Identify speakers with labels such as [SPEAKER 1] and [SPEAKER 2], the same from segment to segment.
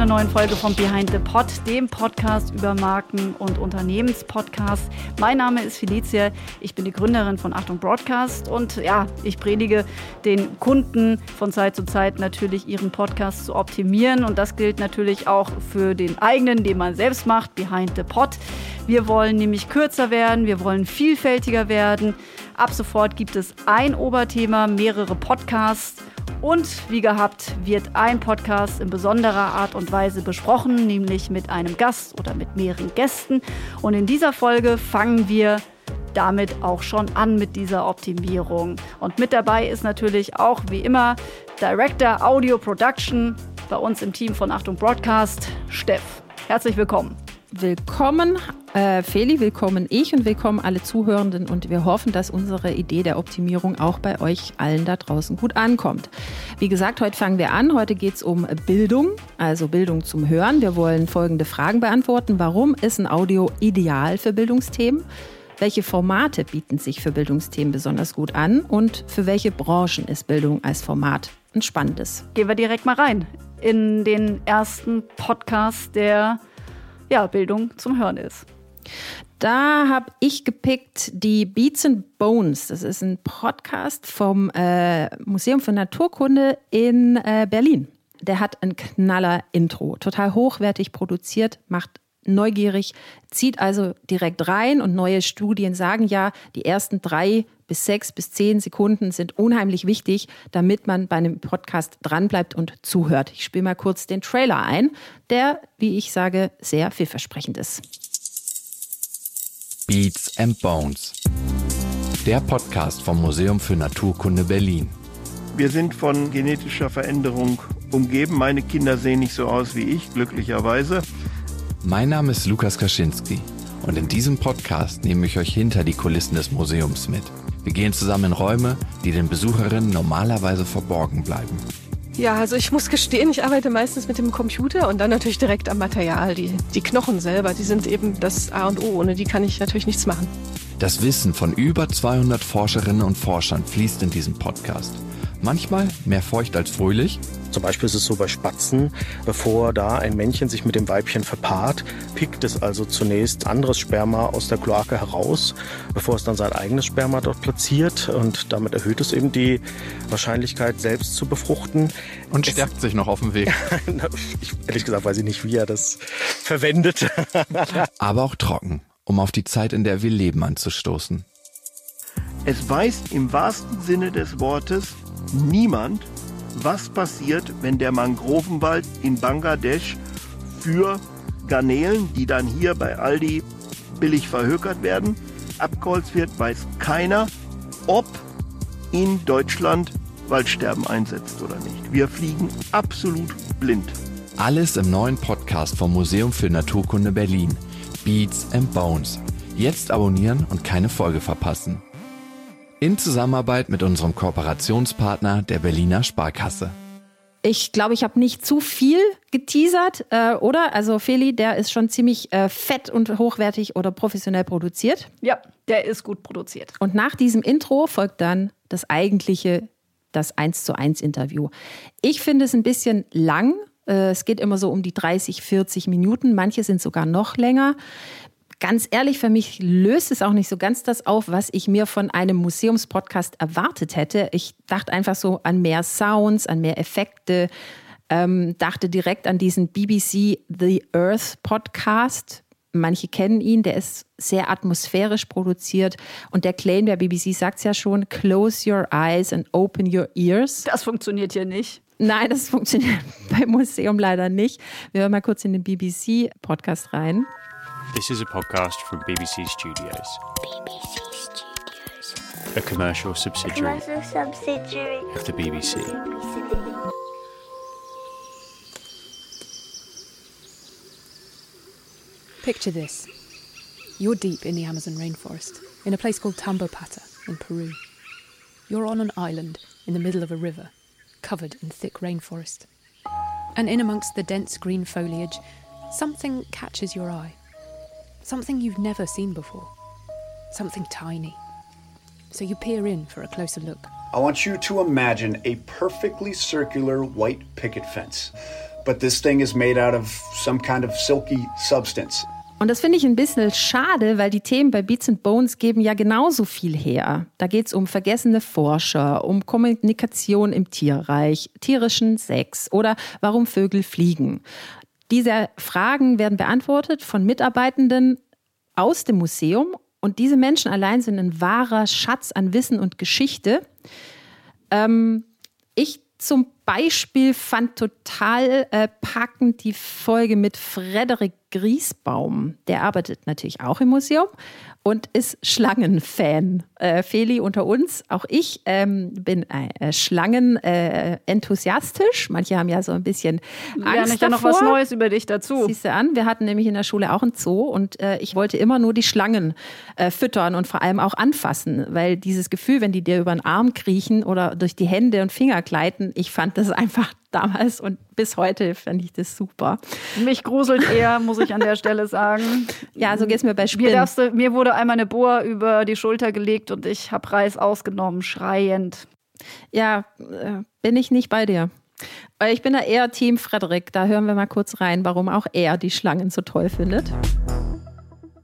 [SPEAKER 1] einer neuen Folge von Behind the Pod, dem Podcast über Marken- und Unternehmenspodcasts. Mein Name ist Felicia, ich bin die Gründerin von Achtung Broadcast und ja, ich predige den Kunden von Zeit zu Zeit natürlich ihren Podcast zu optimieren und das gilt natürlich auch für den eigenen, den man selbst macht, Behind the Pod. Wir wollen nämlich kürzer werden, wir wollen vielfältiger werden. Ab sofort gibt es ein Oberthema, mehrere Podcasts und wie gehabt wird ein Podcast in besonderer Art und Weise besprochen, nämlich mit einem Gast oder mit mehreren Gästen. Und in dieser Folge fangen wir damit auch schon an mit dieser Optimierung. Und mit dabei ist natürlich auch wie immer Director Audio Production bei uns im Team von Achtung Broadcast, Steff. Herzlich willkommen.
[SPEAKER 2] Willkommen, äh, Feli, willkommen ich und willkommen alle Zuhörenden und wir hoffen, dass unsere Idee der Optimierung auch bei euch allen da draußen gut ankommt. Wie gesagt, heute fangen wir an. Heute geht es um Bildung, also Bildung zum Hören. Wir wollen folgende Fragen beantworten. Warum ist ein Audio ideal für Bildungsthemen? Welche Formate bieten sich für Bildungsthemen besonders gut an und für welche Branchen ist Bildung als Format ein spannendes?
[SPEAKER 1] Gehen wir direkt mal rein in den ersten Podcast, der ja, Bildung zum Hören ist.
[SPEAKER 2] Da habe ich gepickt die Beats and Bones. Das ist ein Podcast vom äh, Museum für Naturkunde in äh, Berlin. Der hat ein knaller Intro, total hochwertig produziert, macht neugierig, zieht also direkt rein und neue Studien sagen ja, die ersten drei bis sechs bis zehn Sekunden sind unheimlich wichtig, damit man bei einem Podcast dranbleibt und zuhört. Ich spiele mal kurz den Trailer ein, der, wie ich sage, sehr vielversprechend ist.
[SPEAKER 3] Beats and Bones. Der Podcast vom Museum für Naturkunde Berlin.
[SPEAKER 4] Wir sind von genetischer Veränderung umgeben. Meine Kinder sehen nicht so aus wie ich, glücklicherweise.
[SPEAKER 3] Mein Name ist Lukas Kaczynski und in diesem Podcast nehme ich euch hinter die Kulissen des Museums mit. Wir gehen zusammen in Räume, die den Besucherinnen normalerweise verborgen bleiben.
[SPEAKER 5] Ja, also ich muss gestehen, ich arbeite meistens mit dem Computer und dann natürlich direkt am Material. Die, die Knochen selber, die sind eben das A und O. Ohne die kann ich natürlich nichts machen.
[SPEAKER 3] Das Wissen von über 200 Forscherinnen und Forschern fließt in diesem Podcast. Manchmal mehr feucht als fröhlich.
[SPEAKER 6] Zum Beispiel ist es so bei Spatzen, bevor da ein Männchen sich mit dem Weibchen verpaart, pickt es also zunächst anderes Sperma aus der Kloake heraus, bevor es dann sein eigenes Sperma dort platziert und damit erhöht es eben die Wahrscheinlichkeit, selbst zu befruchten.
[SPEAKER 3] Und stärkt es sich noch auf dem Weg.
[SPEAKER 6] ich, ehrlich gesagt weiß ich nicht, wie er das verwendet.
[SPEAKER 3] Aber auch trocken, um auf die Zeit, in der wir leben, anzustoßen.
[SPEAKER 4] Es weiß im wahrsten Sinne des Wortes niemand, was passiert, wenn der Mangrovenwald in Bangladesch für Garnelen, die dann hier bei Aldi billig verhökert werden, abgeholzt wird, weiß keiner, ob in Deutschland Waldsterben einsetzt oder nicht. Wir fliegen absolut blind.
[SPEAKER 3] Alles im neuen Podcast vom Museum für Naturkunde Berlin. Beats and Bones. Jetzt abonnieren und keine Folge verpassen. In Zusammenarbeit mit unserem Kooperationspartner der Berliner Sparkasse.
[SPEAKER 2] Ich glaube, ich habe nicht zu viel geteasert, äh, oder? Also Feli, der ist schon ziemlich äh, fett und hochwertig oder professionell produziert.
[SPEAKER 1] Ja, der ist gut produziert.
[SPEAKER 2] Und nach diesem Intro folgt dann das eigentliche, das 1 zu 1 Interview. Ich finde es ein bisschen lang. Äh, es geht immer so um die 30, 40 Minuten. Manche sind sogar noch länger ganz ehrlich, für mich löst es auch nicht so ganz das auf, was ich mir von einem Museumspodcast erwartet hätte. Ich dachte einfach so an mehr Sounds, an mehr Effekte, ähm, dachte direkt an diesen BBC The Earth Podcast. Manche kennen ihn, der ist sehr atmosphärisch produziert und der Claim der BBC sagt es ja schon, close your eyes and open your ears.
[SPEAKER 1] Das funktioniert hier nicht.
[SPEAKER 2] Nein, das funktioniert beim Museum leider nicht. Wir hören mal kurz in den BBC-Podcast rein.
[SPEAKER 7] This is a podcast from BBC Studios.
[SPEAKER 8] BBC Studios.
[SPEAKER 7] A commercial subsidiary.
[SPEAKER 8] A commercial subsidiary
[SPEAKER 7] of the BBC.
[SPEAKER 8] BBC.
[SPEAKER 9] Picture this. You're deep in the Amazon rainforest, in a place called Tambopata in Peru. You're on an island in the middle of a river, covered in thick rainforest. And in amongst the dense green foliage, something catches your eye. Something you've never seen before. Something tiny. So you peer in for a closer look.
[SPEAKER 10] I want you to imagine a perfectly circular white picket fence. but this thing is made out of some kind of silky substance.
[SPEAKER 2] Und das finde ich ein bisschen schade, weil die Themen bei Beats and Bones geben ja genauso viel her. Da geht es um vergessene Forscher, um Kommunikation im Tierreich, tierischen Sex oder warum Vögel fliegen. Diese Fragen werden beantwortet von Mitarbeitenden aus dem Museum und diese Menschen allein sind ein wahrer Schatz an Wissen und Geschichte. Ähm, ich zum Beispiel fand total äh, packend die Folge mit Frederik Griesbaum. Der arbeitet natürlich auch im Museum und ist Schlangenfan. Äh, Feli unter uns, auch ich ähm, bin äh, Schlangen äh, enthusiastisch. Manche haben ja so ein bisschen Angst
[SPEAKER 1] Lerne ich ja noch was Neues über dich dazu.
[SPEAKER 2] Siehst du an, wir hatten nämlich in der Schule auch einen Zoo und äh, ich wollte immer nur die Schlangen äh, füttern und vor allem auch anfassen, weil dieses Gefühl, wenn die dir über den Arm kriechen oder durch die Hände und Finger gleiten, ich fand das einfach damals und bis heute fand ich das super.
[SPEAKER 1] Mich gruselt eher, muss ich an der Stelle sagen.
[SPEAKER 2] Ja, so geht es mir bei Spinnen.
[SPEAKER 1] Mir, darfst mir wurde einmal eine Bohr über die Schulter gelegt und ich habe Reis ausgenommen, schreiend.
[SPEAKER 2] Ja, äh, bin ich nicht bei dir. Ich bin da eher Team Frederik. Da hören wir mal kurz rein, warum auch er die Schlangen so toll findet.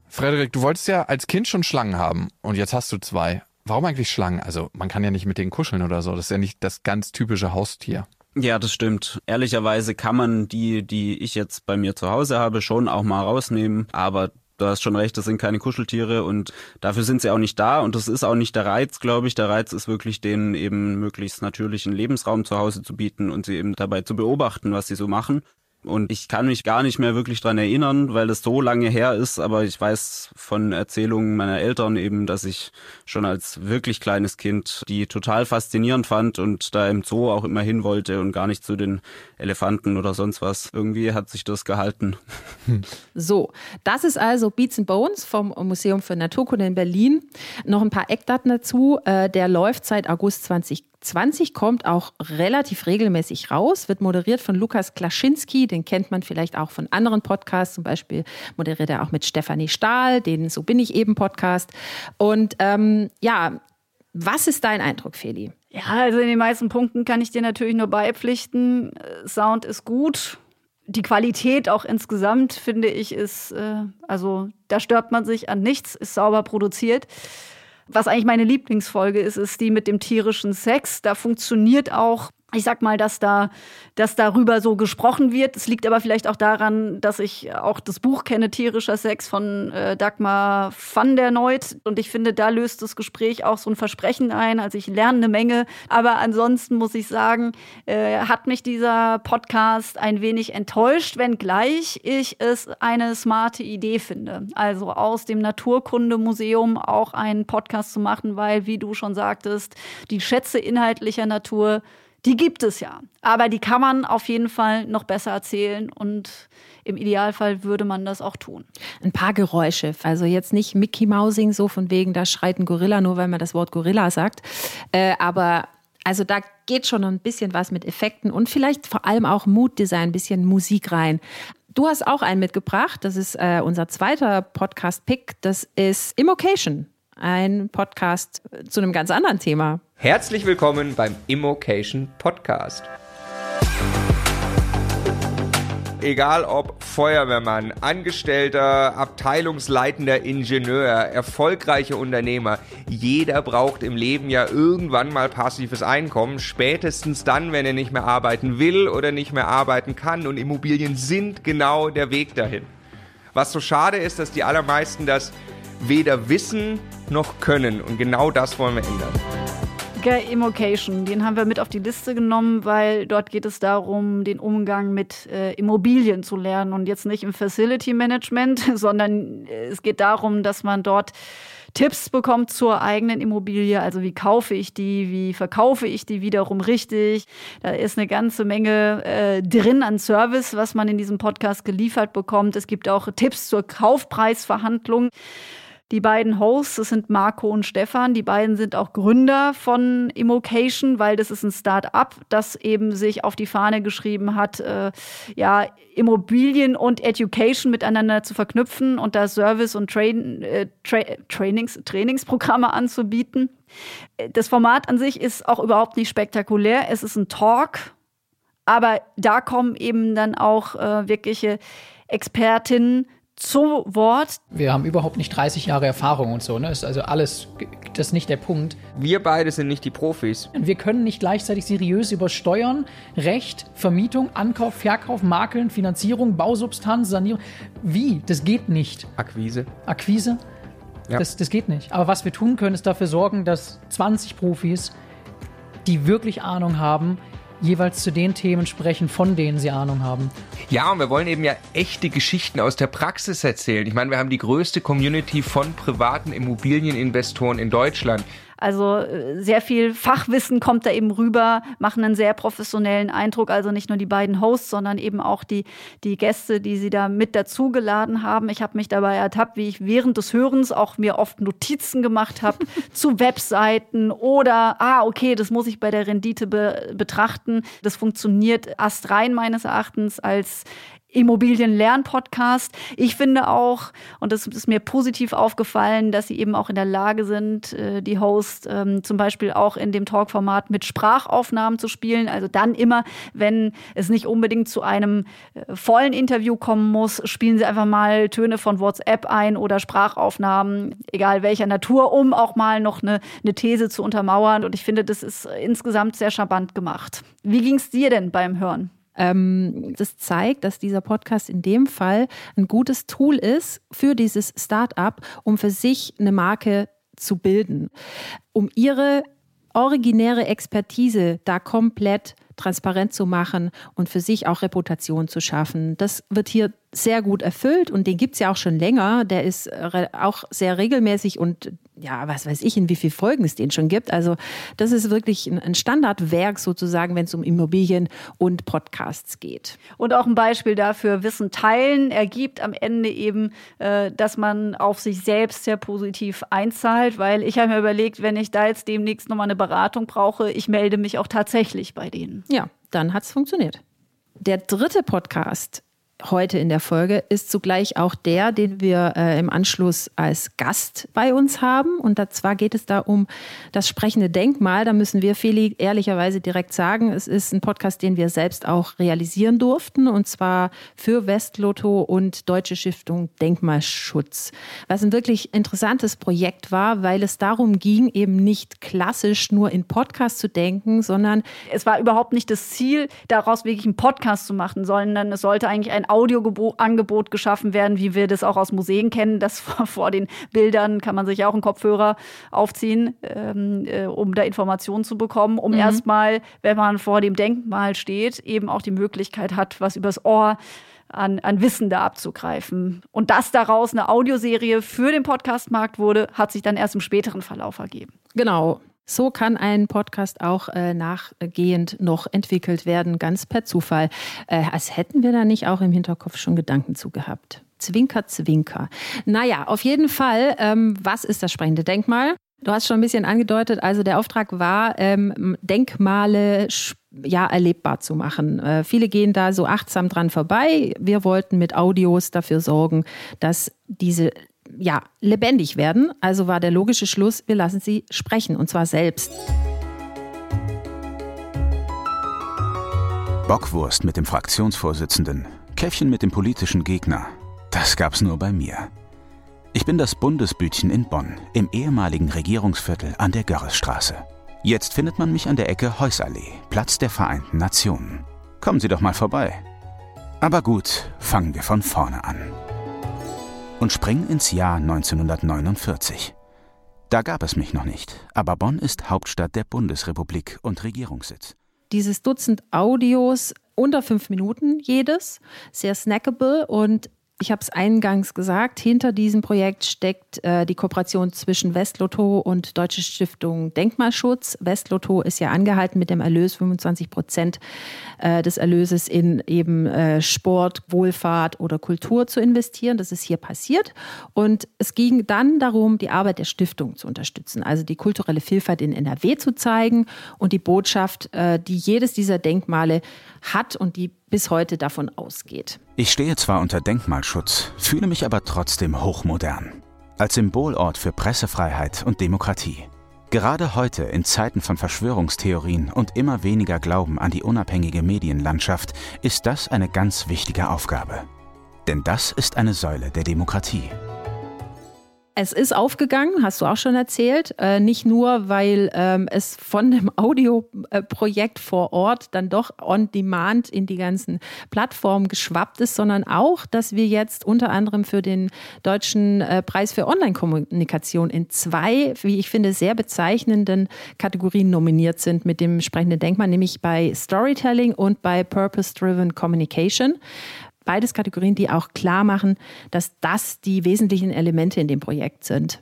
[SPEAKER 3] Frederik, du wolltest ja als Kind schon Schlangen haben und jetzt hast du zwei. Warum eigentlich Schlangen? Also man kann ja nicht mit denen kuscheln oder so. Das ist ja nicht das ganz typische Haustier.
[SPEAKER 11] Ja, das stimmt. Ehrlicherweise kann man die, die ich jetzt bei mir zu Hause habe, schon auch mal rausnehmen. Aber du hast schon recht, das sind keine Kuscheltiere und dafür sind sie auch nicht da und das ist auch nicht der Reiz, glaube ich. Der Reiz ist wirklich, denen eben möglichst natürlichen Lebensraum zu Hause zu bieten und sie eben dabei zu beobachten, was sie so machen. Und ich kann mich gar nicht mehr wirklich dran erinnern, weil es so lange her ist, aber ich weiß von Erzählungen meiner Eltern eben, dass ich schon als wirklich kleines Kind die total faszinierend fand und da im Zoo auch immer hin wollte und gar nicht zu den Elefanten oder sonst was. Irgendwie hat sich das gehalten.
[SPEAKER 2] So, das ist also Beats and Bones vom Museum für Naturkunde in Berlin. Noch ein paar Eckdaten dazu. Äh, der läuft seit August 2020, kommt auch relativ regelmäßig raus, wird moderiert von Lukas Klaschinski, den kennt man vielleicht auch von anderen Podcasts, zum Beispiel moderiert er auch mit Stefanie Stahl, den So bin ich eben Podcast. Und ähm, ja, was ist dein Eindruck, Feli?
[SPEAKER 1] Ja, also in den meisten Punkten kann ich dir natürlich nur beipflichten. Sound ist gut. Die Qualität auch insgesamt, finde ich, ist, äh, also da stört man sich an nichts, ist sauber produziert. Was eigentlich meine Lieblingsfolge ist, ist die mit dem tierischen Sex. Da funktioniert auch ich sag mal, dass da, dass darüber so gesprochen wird. Es liegt aber vielleicht auch daran, dass ich auch das Buch kenne, Tierischer Sex von äh, Dagmar van der Neut. Und ich finde, da löst das Gespräch auch so ein Versprechen ein. Also ich lerne eine Menge. Aber ansonsten muss ich sagen, äh, hat mich dieser Podcast ein wenig enttäuscht, wenngleich ich es eine smarte Idee finde. Also aus dem Naturkundemuseum auch einen Podcast zu machen, weil, wie du schon sagtest, die Schätze inhaltlicher Natur die gibt es ja. Aber die kann man auf jeden Fall noch besser erzählen und im Idealfall würde man das auch tun.
[SPEAKER 2] Ein paar Geräusche. Also jetzt nicht Mickey Mousing, so von wegen, da schreit ein Gorilla, nur weil man das Wort Gorilla sagt. Äh, aber also da geht schon ein bisschen was mit Effekten und vielleicht vor allem auch Mooddesign, ein bisschen Musik rein. Du hast auch einen mitgebracht. Das ist äh, unser zweiter Podcast-Pick. Das ist Immocation ein Podcast zu einem ganz anderen Thema.
[SPEAKER 12] Herzlich willkommen beim Immocation Podcast. Egal ob Feuerwehrmann, Angestellter, abteilungsleitender Ingenieur, erfolgreicher Unternehmer, jeder braucht im Leben ja irgendwann mal passives Einkommen, spätestens dann, wenn er nicht mehr arbeiten will oder nicht mehr arbeiten kann. Und Immobilien sind genau der Weg dahin. Was so schade ist, dass die allermeisten das weder wissen noch können. Und genau das wollen wir ändern.
[SPEAKER 1] Immocation, den haben wir mit auf die Liste genommen, weil dort geht es darum, den Umgang mit äh, Immobilien zu lernen und jetzt nicht im Facility Management, sondern äh, es geht darum, dass man dort Tipps bekommt zur eigenen Immobilie. Also wie kaufe ich die, wie verkaufe ich die wiederum richtig. Da ist eine ganze Menge äh, drin an Service, was man in diesem Podcast geliefert bekommt. Es gibt auch Tipps zur Kaufpreisverhandlung. Die beiden Hosts, das sind Marco und Stefan, die beiden sind auch Gründer von Immocation, weil das ist ein Start-up, das eben sich auf die Fahne geschrieben hat, äh, ja, Immobilien und Education miteinander zu verknüpfen und da Service- und Train, äh, Tra Trainings, Trainingsprogramme anzubieten. Das Format an sich ist auch überhaupt nicht spektakulär. Es ist ein Talk Aber da kommen eben dann auch äh, wirkliche Expertinnen zu Wort.
[SPEAKER 13] Wir haben überhaupt nicht 30 Jahre Erfahrung und so, ne? Ist also alles, das ist nicht der Punkt.
[SPEAKER 12] Wir beide sind nicht die Profis.
[SPEAKER 13] Wir können nicht gleichzeitig seriös über Steuern, Recht, Vermietung, Ankauf, Verkauf, Makeln, Finanzierung, Bausubstanz, Sanierung. Wie? Das geht nicht.
[SPEAKER 12] Akquise.
[SPEAKER 13] Akquise?
[SPEAKER 12] Ja.
[SPEAKER 13] Das, das geht nicht. Aber was wir tun können, ist dafür sorgen, dass 20 Profis, die wirklich Ahnung haben, jeweils zu den Themen sprechen, von denen sie Ahnung haben.
[SPEAKER 12] Ja, und wir wollen eben ja echte Geschichten aus der Praxis erzählen. Ich meine, wir haben die größte Community von privaten Immobilieninvestoren in Deutschland.
[SPEAKER 1] Also äh, sehr viel Fachwissen kommt da eben rüber, machen einen sehr professionellen Eindruck. Also nicht nur die beiden Hosts, sondern eben auch die, die Gäste, die sie da mit dazugeladen haben. Ich habe mich dabei ertappt, wie ich während des Hörens auch mir oft Notizen gemacht habe zu Webseiten oder, ah, okay, das muss ich bei der Rendite be betrachten. Das funktioniert astrein meines Erachtens als Immobilienlern-Podcast. Ich finde auch, und das ist mir positiv aufgefallen, dass sie eben auch in der Lage sind, äh, die Host ähm, zum Beispiel auch in dem Talkformat mit Sprachaufnahmen zu spielen. Also dann immer, wenn es nicht unbedingt zu einem äh, vollen Interview kommen muss, spielen sie einfach mal Töne von WhatsApp ein oder Sprachaufnahmen, egal welcher Natur, um auch mal noch eine, eine These zu untermauern. Und ich finde, das ist insgesamt sehr charmant gemacht. Wie ging es dir denn beim Hören?
[SPEAKER 2] Ähm, das zeigt, dass dieser Podcast in dem Fall ein gutes Tool ist für dieses Startup, um für sich eine Marke zu bilden, um ihre originäre Expertise da komplett transparent zu machen und für sich auch Reputation zu schaffen. Das wird hier sehr gut erfüllt und den gibt es ja auch schon länger. Der ist auch sehr regelmäßig und ja, was weiß ich, in wie vielen Folgen es den schon gibt. Also das ist wirklich ein Standardwerk sozusagen, wenn es um Immobilien und Podcasts geht.
[SPEAKER 1] Und auch ein Beispiel dafür, Wissen teilen ergibt am Ende eben, äh, dass man auf sich selbst sehr positiv einzahlt, weil ich habe mir überlegt, wenn ich da jetzt demnächst nochmal eine Beratung brauche, ich melde mich auch tatsächlich bei denen.
[SPEAKER 2] Ja, dann hat es funktioniert. Der dritte Podcast heute in der Folge ist zugleich auch der, den wir äh, im Anschluss als Gast bei uns haben. Und zwar geht es da um das sprechende Denkmal. Da müssen wir Feli ehrlicherweise direkt sagen, es ist ein Podcast, den wir selbst auch realisieren durften. Und zwar für Westlotto und Deutsche Stiftung Denkmalschutz. Was ein wirklich interessantes Projekt war, weil es darum ging, eben nicht klassisch nur in Podcast zu denken, sondern
[SPEAKER 1] es war überhaupt nicht das Ziel, daraus wirklich einen Podcast zu machen, sondern es sollte eigentlich ein Audioangebot geschaffen werden, wie wir das auch aus Museen kennen, dass vor den Bildern kann man sich auch einen Kopfhörer aufziehen, ähm, äh, um da Informationen zu bekommen, um mhm. erstmal, wenn man vor dem Denkmal steht, eben auch die Möglichkeit hat, was übers Ohr an, an Wissen da abzugreifen. Und dass daraus eine Audioserie für den Podcastmarkt wurde, hat sich dann erst im späteren Verlauf ergeben.
[SPEAKER 2] Genau. So kann ein Podcast auch äh, nachgehend noch entwickelt werden, ganz per Zufall. Äh, als hätten wir da nicht auch im Hinterkopf schon Gedanken zu gehabt. Zwinker, zwinker. Naja, auf jeden Fall, ähm, was ist das sprechende Denkmal? Du hast schon ein bisschen angedeutet, also der Auftrag war, ähm, Denkmale ja, erlebbar zu machen. Äh, viele gehen da so achtsam dran vorbei. Wir wollten mit Audios dafür sorgen, dass diese ja, lebendig werden. Also war der logische Schluss, wir lassen sie sprechen und zwar selbst.
[SPEAKER 14] Bockwurst mit dem Fraktionsvorsitzenden, Käffchen mit dem politischen Gegner. Das gab's nur bei mir. Ich bin das Bundesbütchen in Bonn, im ehemaligen Regierungsviertel an der Görresstraße. Jetzt findet man mich an der Ecke Heussallee, Platz der Vereinten Nationen. Kommen Sie doch mal vorbei. Aber gut, fangen wir von vorne an und springen ins Jahr 1949. Da gab es mich noch nicht, aber Bonn ist Hauptstadt der Bundesrepublik und Regierungssitz.
[SPEAKER 2] Dieses Dutzend Audios, unter fünf Minuten jedes, sehr snackable und ich habe es eingangs gesagt, hinter diesem Projekt steckt äh, die Kooperation zwischen Westlotto und Deutsche Stiftung Denkmalschutz. Westlotto ist ja angehalten, mit dem Erlös 25 Prozent äh, des Erlöses in eben äh, Sport, Wohlfahrt oder Kultur zu investieren. Das ist hier passiert. Und es ging dann darum, die Arbeit der Stiftung zu unterstützen, also die kulturelle Vielfalt in NRW zu zeigen und die Botschaft, äh, die jedes dieser Denkmale hat und die bis heute davon ausgeht.
[SPEAKER 14] Ich stehe zwar unter Denkmalschutz, fühle mich aber trotzdem hochmodern. Als Symbolort für Pressefreiheit und Demokratie. Gerade heute in Zeiten von Verschwörungstheorien und immer weniger Glauben an die unabhängige Medienlandschaft ist das eine ganz wichtige Aufgabe. Denn das ist eine Säule der Demokratie.
[SPEAKER 2] Es ist aufgegangen, hast du auch schon erzählt. Äh, nicht nur, weil ähm, es von dem Audioprojekt vor Ort dann doch on demand in die ganzen Plattformen geschwappt ist, sondern auch, dass wir jetzt unter anderem für den Deutschen äh, Preis für Online-Kommunikation in zwei, wie ich finde, sehr bezeichnenden Kategorien nominiert sind mit dem sprechenden Denkmal, nämlich bei Storytelling und bei Purpose-Driven Communication. Beides Kategorien, die auch klar machen, dass das die wesentlichen Elemente in dem Projekt sind.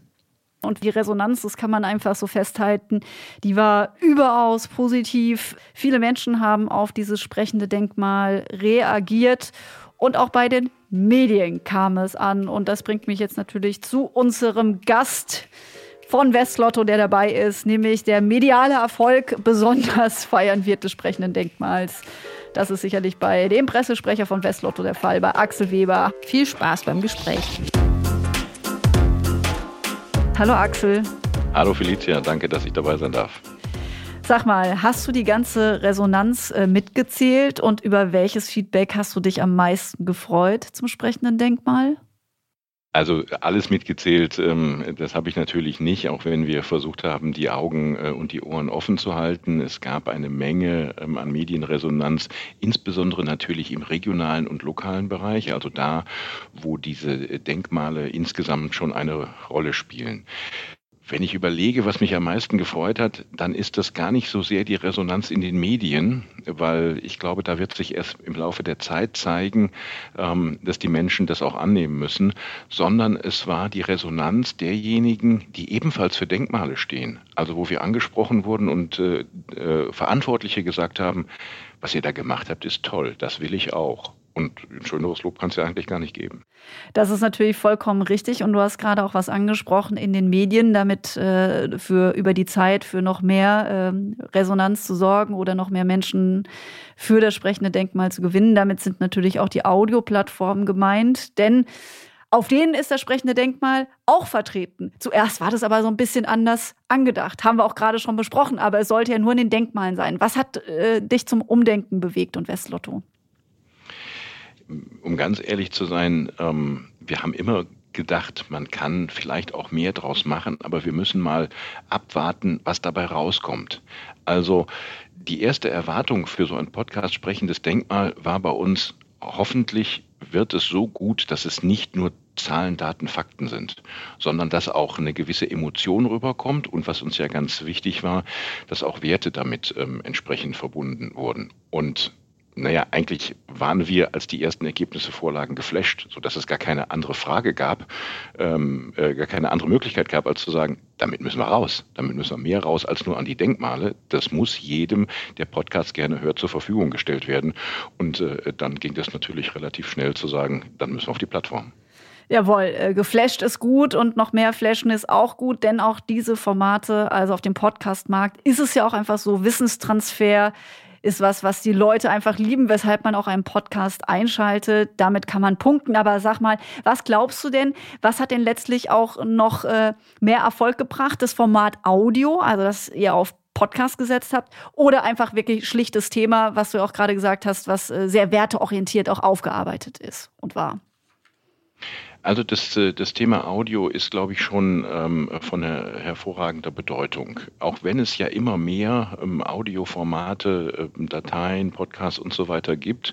[SPEAKER 1] Und die Resonanz, das kann man einfach so festhalten, die war überaus positiv. Viele Menschen haben auf dieses sprechende Denkmal reagiert. Und auch bei den Medien kam es an. Und das bringt mich jetzt natürlich zu unserem Gast von Westlotto, der dabei ist, nämlich der mediale Erfolg besonders feiern wird des sprechenden Denkmals. Das ist sicherlich bei dem Pressesprecher von Westlotto der Fall, bei Axel Weber.
[SPEAKER 2] Viel Spaß beim Gespräch.
[SPEAKER 1] Hallo Axel.
[SPEAKER 15] Hallo Felicia, danke, dass ich dabei sein darf.
[SPEAKER 1] Sag mal, hast du die ganze Resonanz äh, mitgezählt und über welches Feedback hast du dich am meisten gefreut zum sprechenden Denkmal?
[SPEAKER 15] Also alles mitgezählt, ähm, das habe ich natürlich nicht, auch wenn wir versucht haben, die Augen äh, und die Ohren offen zu halten. Es gab eine Menge ähm, an Medienresonanz, insbesondere natürlich im regionalen und lokalen Bereich, also da, wo diese Denkmale insgesamt schon eine Rolle spielen. Wenn ich überlege, was mich am meisten gefreut hat, dann ist das gar nicht so sehr die Resonanz in den Medien, weil ich glaube, da wird sich erst im Laufe der Zeit zeigen, ähm, dass die Menschen das auch annehmen müssen, sondern es war die Resonanz derjenigen, die ebenfalls für Denkmale stehen. Also wo wir angesprochen wurden und äh, äh, Verantwortliche gesagt haben, was ihr da gemacht habt, ist toll, das will ich auch. Und ein schöneres Lob kann es ja eigentlich gar nicht geben.
[SPEAKER 1] Das ist natürlich vollkommen richtig. Und du hast gerade auch was angesprochen in den Medien, damit äh, für über die Zeit für noch mehr äh, Resonanz zu sorgen oder noch mehr Menschen für das sprechende Denkmal zu gewinnen. Damit sind natürlich auch die Audioplattformen gemeint. Denn auf denen ist das sprechende Denkmal auch vertreten. Zuerst war das aber so ein bisschen anders angedacht. Haben wir auch gerade schon besprochen, aber es sollte ja nur in den Denkmalen sein. Was hat äh, dich zum Umdenken bewegt und Westlotto?
[SPEAKER 15] Um ganz ehrlich zu sein, ähm, wir haben immer gedacht, man kann vielleicht auch mehr draus machen, aber wir müssen mal abwarten, was dabei rauskommt. Also die erste Erwartung für so ein Podcast Sprechendes Denkmal war bei uns, hoffentlich wird es so gut, dass es nicht nur Zahlen, Daten, Fakten sind, sondern dass auch eine gewisse Emotion rüberkommt und was uns ja ganz wichtig war, dass auch Werte damit ähm, entsprechend verbunden wurden. Und naja, eigentlich waren wir, als die ersten Ergebnisse vorlagen, geflasht, sodass es gar keine andere Frage gab, ähm, äh, gar keine andere Möglichkeit gab, als zu sagen, damit müssen wir raus. Damit müssen wir mehr raus als nur an die Denkmale. Das muss jedem, der Podcast gerne hört, zur Verfügung gestellt werden. Und äh, dann ging das natürlich relativ schnell zu sagen, dann müssen wir auf die Plattform.
[SPEAKER 1] Jawohl, äh, geflasht ist gut und noch mehr flashen ist auch gut, denn auch diese Formate, also auf dem Podcastmarkt, ist es ja auch einfach so Wissenstransfer ist was, was die Leute einfach lieben, weshalb man auch einen Podcast einschaltet. Damit kann man punkten. Aber sag mal, was glaubst du denn, was hat denn letztlich auch noch äh, mehr Erfolg gebracht? Das Format Audio, also dass ihr auf Podcast gesetzt habt oder einfach wirklich schlichtes Thema, was du auch gerade gesagt hast, was äh, sehr werteorientiert auch aufgearbeitet ist und war?
[SPEAKER 15] Also das, äh, das Thema Audio ist, glaube ich, schon ähm, von her hervorragender Bedeutung. Auch wenn es ja immer mehr ähm, Audioformate, äh, Dateien, Podcasts und so weiter gibt,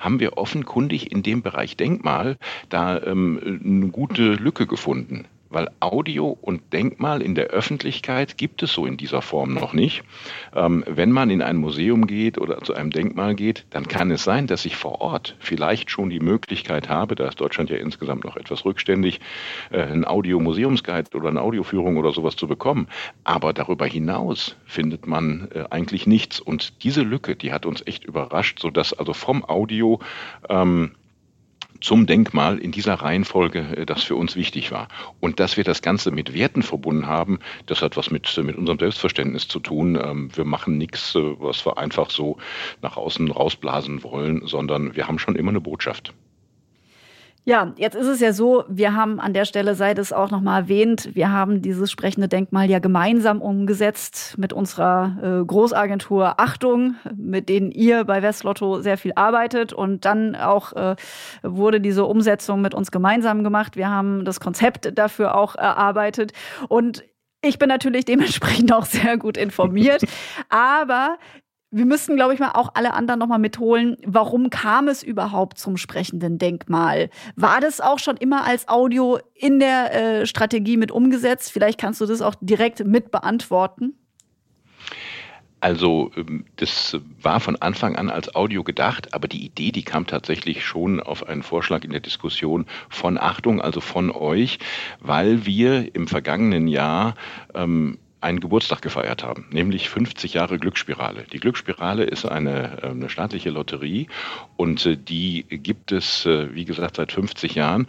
[SPEAKER 15] haben wir offenkundig in dem Bereich Denkmal da ähm, eine gute Lücke gefunden weil Audio und Denkmal in der Öffentlichkeit gibt es so in dieser Form noch nicht. Ähm, wenn man in ein Museum geht oder zu einem Denkmal geht, dann kann es sein, dass ich vor Ort vielleicht schon die Möglichkeit habe, da ist Deutschland ja insgesamt noch etwas rückständig, äh, ein Audio-Museumsguide oder eine Audioführung oder sowas zu bekommen. Aber darüber hinaus findet man äh, eigentlich nichts. Und diese Lücke, die hat uns echt überrascht, sodass also vom Audio ähm, zum Denkmal in dieser Reihenfolge, äh, das für uns wichtig war. Und dass wir das Ganze mit Werten verbunden haben, das hat was mit, mit unserem Selbstverständnis zu tun. Ähm, wir machen nichts, äh, was wir einfach so nach außen rausblasen wollen, sondern wir haben schon immer eine Botschaft.
[SPEAKER 1] Ja, jetzt ist es ja so, wir haben an der Stelle, sei es auch nochmal erwähnt, wir haben dieses sprechende Denkmal ja gemeinsam umgesetzt mit unserer äh, Großagentur Achtung, mit denen ihr bei Westlotto sehr viel arbeitet. Und dann auch äh, wurde diese Umsetzung mit uns gemeinsam gemacht. Wir haben das Konzept dafür auch erarbeitet. Und ich bin natürlich dementsprechend auch sehr gut informiert. Aber wir müssten, glaube ich, mal auch alle anderen nochmal mitholen. Warum kam es überhaupt zum sprechenden Denkmal? War das auch schon immer als Audio in der äh, Strategie mit umgesetzt? Vielleicht kannst du das auch direkt mit beantworten.
[SPEAKER 15] Also ähm, das war von Anfang an als Audio gedacht, aber die Idee, die kam tatsächlich schon auf einen Vorschlag in der Diskussion von Achtung, also von euch, weil wir im vergangenen Jahr ähm, einen Geburtstag gefeiert haben, nämlich 50 Jahre Glücksspirale. Die Glücksspirale ist eine, äh, eine staatliche Lotterie und äh, die gibt es, äh, wie gesagt, seit 50 Jahren.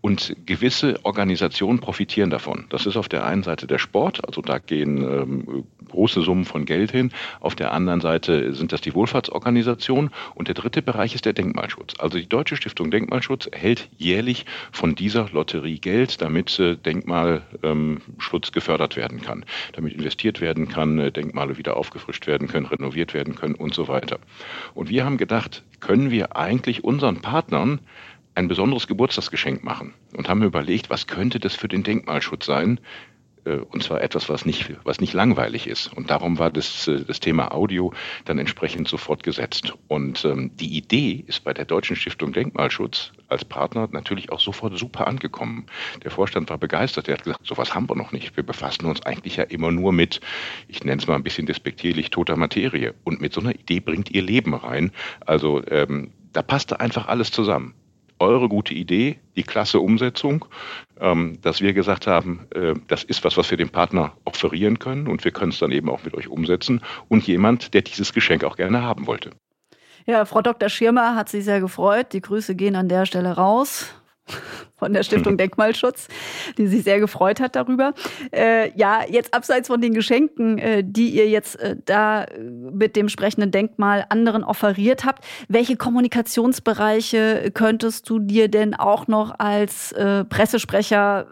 [SPEAKER 15] Und gewisse Organisationen profitieren davon. Das ist auf der einen Seite der Sport, also da gehen ähm, große Summen von Geld hin. Auf der anderen Seite sind das die Wohlfahrtsorganisationen. Und der dritte Bereich ist der Denkmalschutz. Also die Deutsche Stiftung Denkmalschutz erhält jährlich von dieser Lotterie Geld, damit äh, Denkmalschutz ähm, gefördert werden kann, damit investiert werden kann, äh, Denkmale wieder aufgefrischt werden können, renoviert werden können und so weiter. Und wir haben gedacht, können wir eigentlich unseren Partnern ein besonderes Geburtstagsgeschenk machen und haben überlegt, was könnte das für den Denkmalschutz sein? Äh, und zwar etwas, was nicht, was nicht langweilig ist. Und darum war das, äh, das Thema Audio dann entsprechend sofort gesetzt. Und ähm, die Idee ist bei der Deutschen Stiftung Denkmalschutz als Partner natürlich auch sofort super angekommen. Der Vorstand war begeistert. Er hat gesagt, sowas haben wir noch nicht. Wir befassen uns eigentlich ja immer nur mit, ich nenne es mal ein bisschen despektierlich, toter Materie. Und mit so einer Idee bringt ihr Leben rein. Also ähm, da passte einfach alles zusammen eure gute Idee, die klasse Umsetzung, ähm, dass wir gesagt haben, äh, das ist was, was wir dem Partner offerieren können und wir können es dann eben auch mit euch umsetzen und jemand, der dieses Geschenk auch gerne haben wollte.
[SPEAKER 1] Ja, Frau Dr. Schirmer hat sich sehr gefreut. Die Grüße gehen an der Stelle raus von der Stiftung Denkmalschutz, die sich sehr gefreut hat darüber. Äh, ja, jetzt abseits von den Geschenken, äh, die ihr jetzt äh, da mit dem sprechenden Denkmal anderen offeriert habt, welche Kommunikationsbereiche könntest du dir denn auch noch als äh, Pressesprecher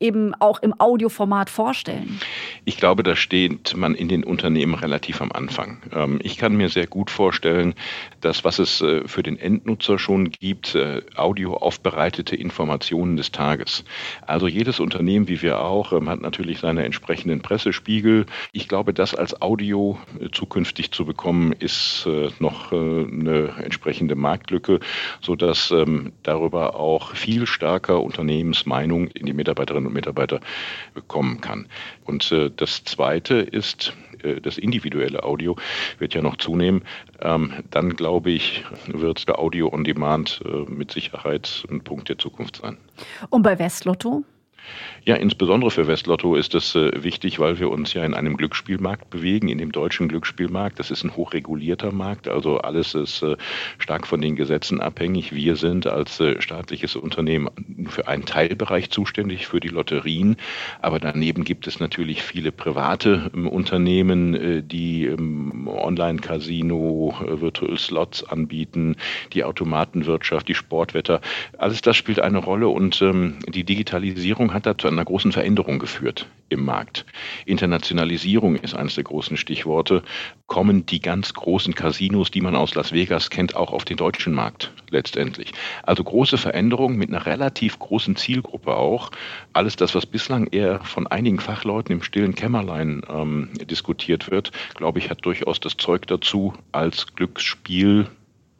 [SPEAKER 1] eben auch im Audioformat vorstellen?
[SPEAKER 15] Ich glaube, da steht man in den Unternehmen relativ am Anfang. Ähm, ich kann mir sehr gut vorstellen, dass was es äh, für den Endnutzer schon gibt, äh, audio aufbereitete Informationen des Tages. Also jedes Unternehmen, wie wir auch, ähm, hat natürlich seine entsprechenden Pressespiegel. Ich glaube, das als Audio äh, zukünftig zu bekommen, ist noch eine entsprechende Marktlücke, sodass ähm, darüber auch viel stärker Unternehmensmeinung in die Mitarbeiterinnen und Mitarbeiter bekommen kann. Und äh, das Zweite ist, äh, das individuelle Audio wird ja noch zunehmen. Ähm, dann glaube ich, wird der Audio on Demand äh, mit Sicherheit ein Punkt der Zukunft sein.
[SPEAKER 1] Und bei Westlotto?
[SPEAKER 15] Ja, insbesondere für Westlotto ist es äh, wichtig, weil wir uns ja in einem Glücksspielmarkt bewegen, in dem deutschen Glücksspielmarkt. Das ist ein hochregulierter Markt, also alles ist äh, stark von den Gesetzen abhängig. Wir sind als äh, staatliches Unternehmen für einen Teilbereich zuständig, für die Lotterien. Aber daneben gibt es natürlich viele private ähm, Unternehmen, die ähm, Online-Casino, Virtual Slots anbieten, die Automatenwirtschaft, die Sportwetter. Alles das spielt eine Rolle und ähm, die Digitalisierung hat dazu einer großen Veränderung geführt im Markt. Internationalisierung ist eines der großen Stichworte. Kommen die ganz großen Casinos, die man aus Las Vegas kennt, auch auf den deutschen Markt letztendlich. Also große Veränderungen mit einer relativ großen Zielgruppe auch. Alles das, was bislang eher von einigen Fachleuten im stillen Kämmerlein ähm, diskutiert wird, glaube ich, hat durchaus das Zeug dazu, als Glücksspiel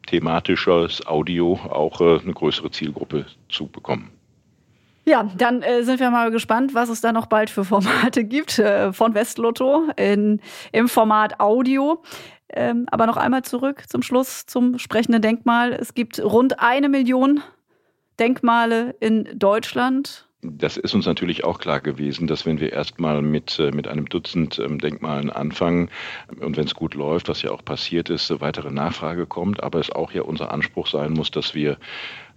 [SPEAKER 15] thematisches Audio auch äh, eine größere Zielgruppe zu bekommen.
[SPEAKER 1] Ja, dann äh, sind wir mal gespannt, was es da noch bald für Formate gibt äh, von Westlotto in, im Format Audio. Ähm, aber noch einmal zurück zum Schluss zum sprechenden Denkmal. Es gibt rund eine Million Denkmale in Deutschland.
[SPEAKER 15] Das ist uns natürlich auch klar gewesen, dass wenn wir erstmal mit, äh, mit einem Dutzend ähm, Denkmalen anfangen und wenn es gut läuft, was ja auch passiert ist, weitere Nachfrage kommt, aber es auch ja unser Anspruch sein muss, dass wir,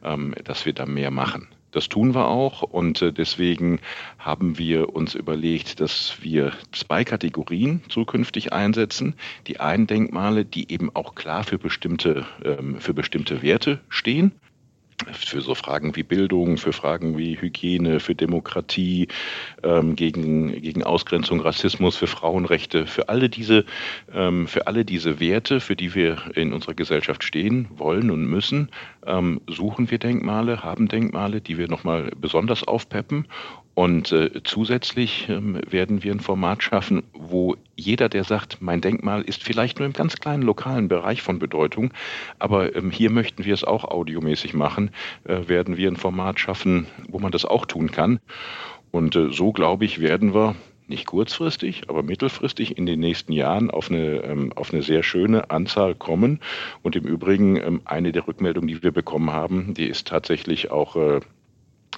[SPEAKER 15] ähm, dass wir da mehr machen. Das tun wir auch und äh, deswegen haben wir uns überlegt, dass wir zwei Kategorien zukünftig einsetzen. Die einen Denkmale, die eben auch klar für bestimmte, ähm, für bestimmte Werte stehen für so Fragen wie Bildung, für Fragen wie Hygiene, für Demokratie, ähm, gegen, gegen Ausgrenzung, Rassismus, für Frauenrechte, für alle diese, ähm, für alle diese Werte, für die wir in unserer Gesellschaft stehen wollen und müssen, ähm, suchen wir Denkmale, haben Denkmale, die wir nochmal besonders aufpeppen und äh, zusätzlich ähm, werden wir ein Format schaffen, wo jeder, der sagt, mein Denkmal ist vielleicht nur im ganz kleinen lokalen Bereich von Bedeutung, aber ähm, hier möchten wir es auch audiomäßig machen, äh, werden wir ein Format schaffen, wo man das auch tun kann. Und äh, so, glaube ich, werden wir nicht kurzfristig, aber mittelfristig in den nächsten Jahren auf eine, ähm, auf eine sehr schöne Anzahl kommen. Und im Übrigen, ähm, eine der Rückmeldungen, die wir bekommen haben, die ist tatsächlich auch äh,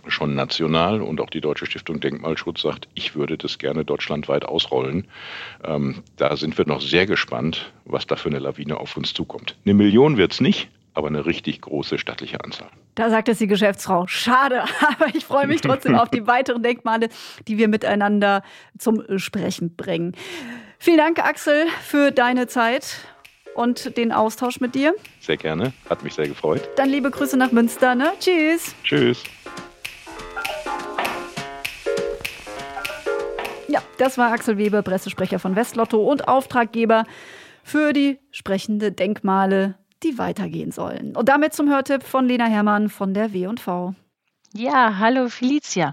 [SPEAKER 15] schon national und auch die Deutsche Stiftung Denkmalschutz sagt, ich würde das gerne deutschlandweit ausrollen. Ähm, da sind wir noch sehr gespannt, was da für eine Lawine auf uns zukommt. Eine Million wird es nicht, aber eine richtig große stattliche Anzahl.
[SPEAKER 1] Da sagt es die Geschäftsfrau. Schade, aber ich freue mich trotzdem auf die weiteren Denkmale, die wir miteinander zum Sprechen bringen. Vielen Dank, Axel, für deine Zeit und den Austausch mit dir.
[SPEAKER 15] Sehr gerne, hat mich sehr gefreut.
[SPEAKER 1] Dann liebe Grüße nach Münster. Ne? Tschüss.
[SPEAKER 15] Tschüss.
[SPEAKER 1] Das war Axel Weber, Pressesprecher von Westlotto und Auftraggeber für die sprechende Denkmale, die weitergehen sollen. Und damit zum Hörtipp von Lena Herrmann von der W&V.
[SPEAKER 16] Ja, hallo Felicia.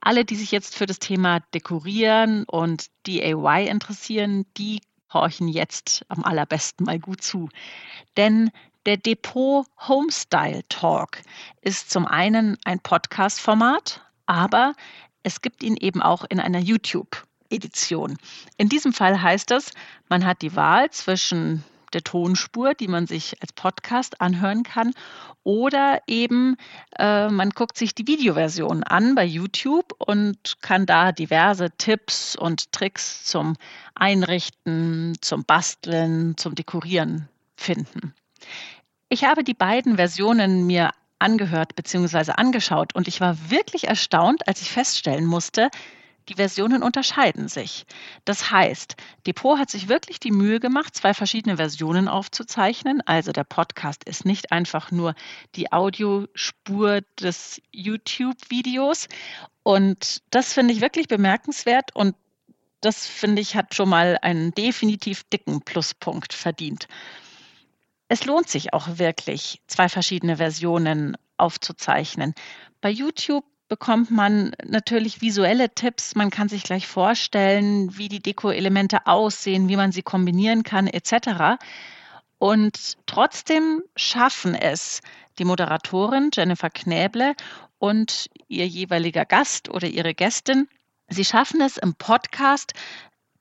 [SPEAKER 16] Alle, die sich jetzt für das Thema Dekorieren und DIY interessieren, die horchen jetzt am allerbesten mal gut zu. Denn der Depot Homestyle Talk ist zum einen ein Podcast-Format, aber es gibt ihn eben auch in einer YouTube-Edition. In diesem Fall heißt es, man hat die Wahl zwischen der Tonspur, die man sich als Podcast anhören kann, oder eben äh, man guckt sich die Videoversion an bei YouTube und kann da diverse Tipps und Tricks zum Einrichten, zum Basteln, zum Dekorieren finden. Ich habe die beiden Versionen mir angehört bzw. angeschaut und ich war wirklich erstaunt, als ich feststellen musste, die Versionen unterscheiden sich. Das heißt, Depot hat sich wirklich die Mühe gemacht, zwei verschiedene Versionen aufzuzeichnen. Also der Podcast ist nicht einfach nur die Audiospur des YouTube-Videos. Und das finde ich wirklich bemerkenswert und das finde ich hat schon mal einen definitiv dicken Pluspunkt verdient. Es lohnt sich auch wirklich, zwei verschiedene Versionen aufzuzeichnen. Bei YouTube bekommt man natürlich visuelle Tipps. Man kann sich gleich vorstellen, wie die Deko-Elemente aussehen, wie man sie kombinieren kann, etc. Und trotzdem schaffen es die Moderatorin Jennifer Knäble und ihr jeweiliger Gast oder ihre Gästin, sie schaffen es im Podcast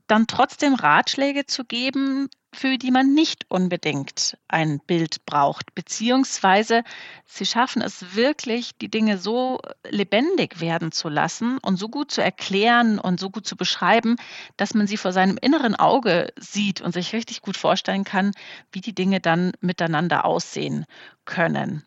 [SPEAKER 16] dann trotzdem Ratschläge zu geben, für die man nicht unbedingt ein Bild braucht, beziehungsweise sie schaffen es wirklich, die Dinge so lebendig werden zu lassen und so gut zu erklären und so gut zu beschreiben, dass man sie vor seinem inneren Auge sieht und sich richtig gut vorstellen kann, wie die Dinge dann miteinander aussehen können.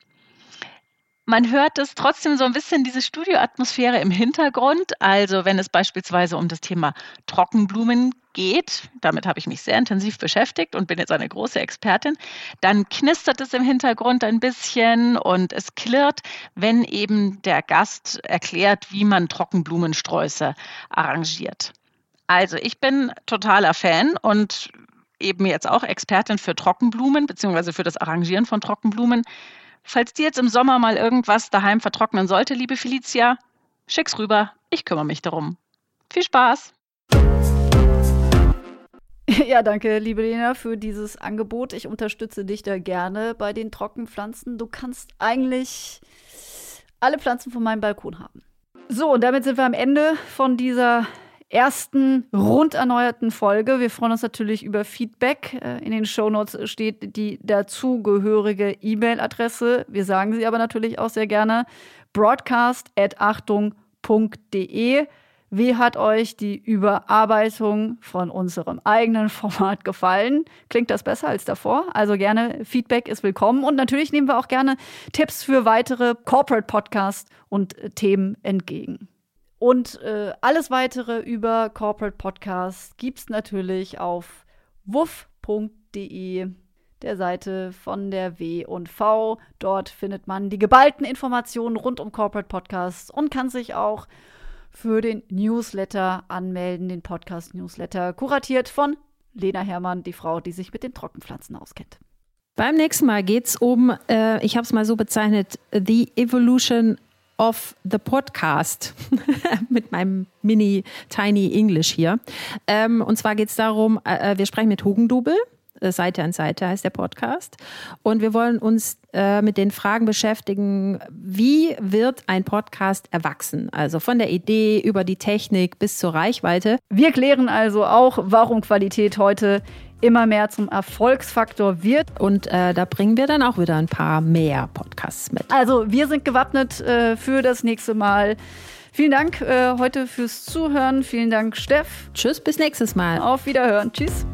[SPEAKER 16] Man hört es trotzdem so ein bisschen diese Studioatmosphäre im Hintergrund. Also wenn es beispielsweise um das Thema Trockenblumen geht, damit habe ich mich sehr intensiv beschäftigt und bin jetzt eine große Expertin, dann knistert es im Hintergrund ein bisschen und es klirrt, wenn eben der Gast erklärt, wie man Trockenblumensträuße arrangiert. Also ich bin totaler Fan und eben jetzt auch Expertin für Trockenblumen beziehungsweise für das Arrangieren von Trockenblumen. Falls dir jetzt im Sommer mal irgendwas daheim vertrocknen sollte, liebe Felicia, schick's rüber. Ich kümmere mich darum. Viel Spaß!
[SPEAKER 1] Ja, danke, liebe Lena, für dieses Angebot. Ich unterstütze dich da gerne bei den Trockenpflanzen. Du kannst eigentlich alle Pflanzen von meinem Balkon haben. So, und damit sind wir am Ende von dieser ersten rund erneuerten Folge. Wir freuen uns natürlich über Feedback. Äh, in den Shownotes steht die dazugehörige E-Mail-Adresse. Wir sagen sie aber natürlich auch sehr gerne. broadcast.achtung.de. Wie hat euch die Überarbeitung von unserem eigenen Format gefallen? Klingt das besser als davor? Also gerne Feedback ist willkommen und natürlich nehmen wir auch gerne Tipps für weitere Corporate Podcasts und Themen entgegen. Und äh, alles weitere über Corporate Podcasts gibt es natürlich auf wuff.de. der Seite von der W&V. Dort findet man die geballten Informationen rund um Corporate Podcasts und kann sich auch für den Newsletter anmelden, den Podcast-Newsletter, kuratiert von Lena Herrmann, die Frau, die sich mit den Trockenpflanzen auskennt.
[SPEAKER 2] Beim nächsten Mal geht es um, äh, ich habe es mal so bezeichnet, The Evolution of the Podcast mit meinem mini tiny English hier. Ähm, und zwar geht es darum, äh, äh, wir sprechen mit Hugendubel. Äh, Seite an Seite heißt der Podcast. Und wir wollen uns äh, mit den Fragen beschäftigen, wie wird ein Podcast erwachsen? Also von der Idee über die Technik bis zur Reichweite.
[SPEAKER 1] Wir klären also auch, warum Qualität heute immer mehr zum Erfolgsfaktor wird.
[SPEAKER 2] Und äh, da bringen wir dann auch wieder ein paar mehr Podcasts mit.
[SPEAKER 1] Also wir sind gewappnet äh, für das nächste Mal. Vielen Dank äh, heute fürs Zuhören. Vielen Dank, Steff.
[SPEAKER 2] Tschüss, bis nächstes Mal.
[SPEAKER 1] Auf Wiederhören. Tschüss.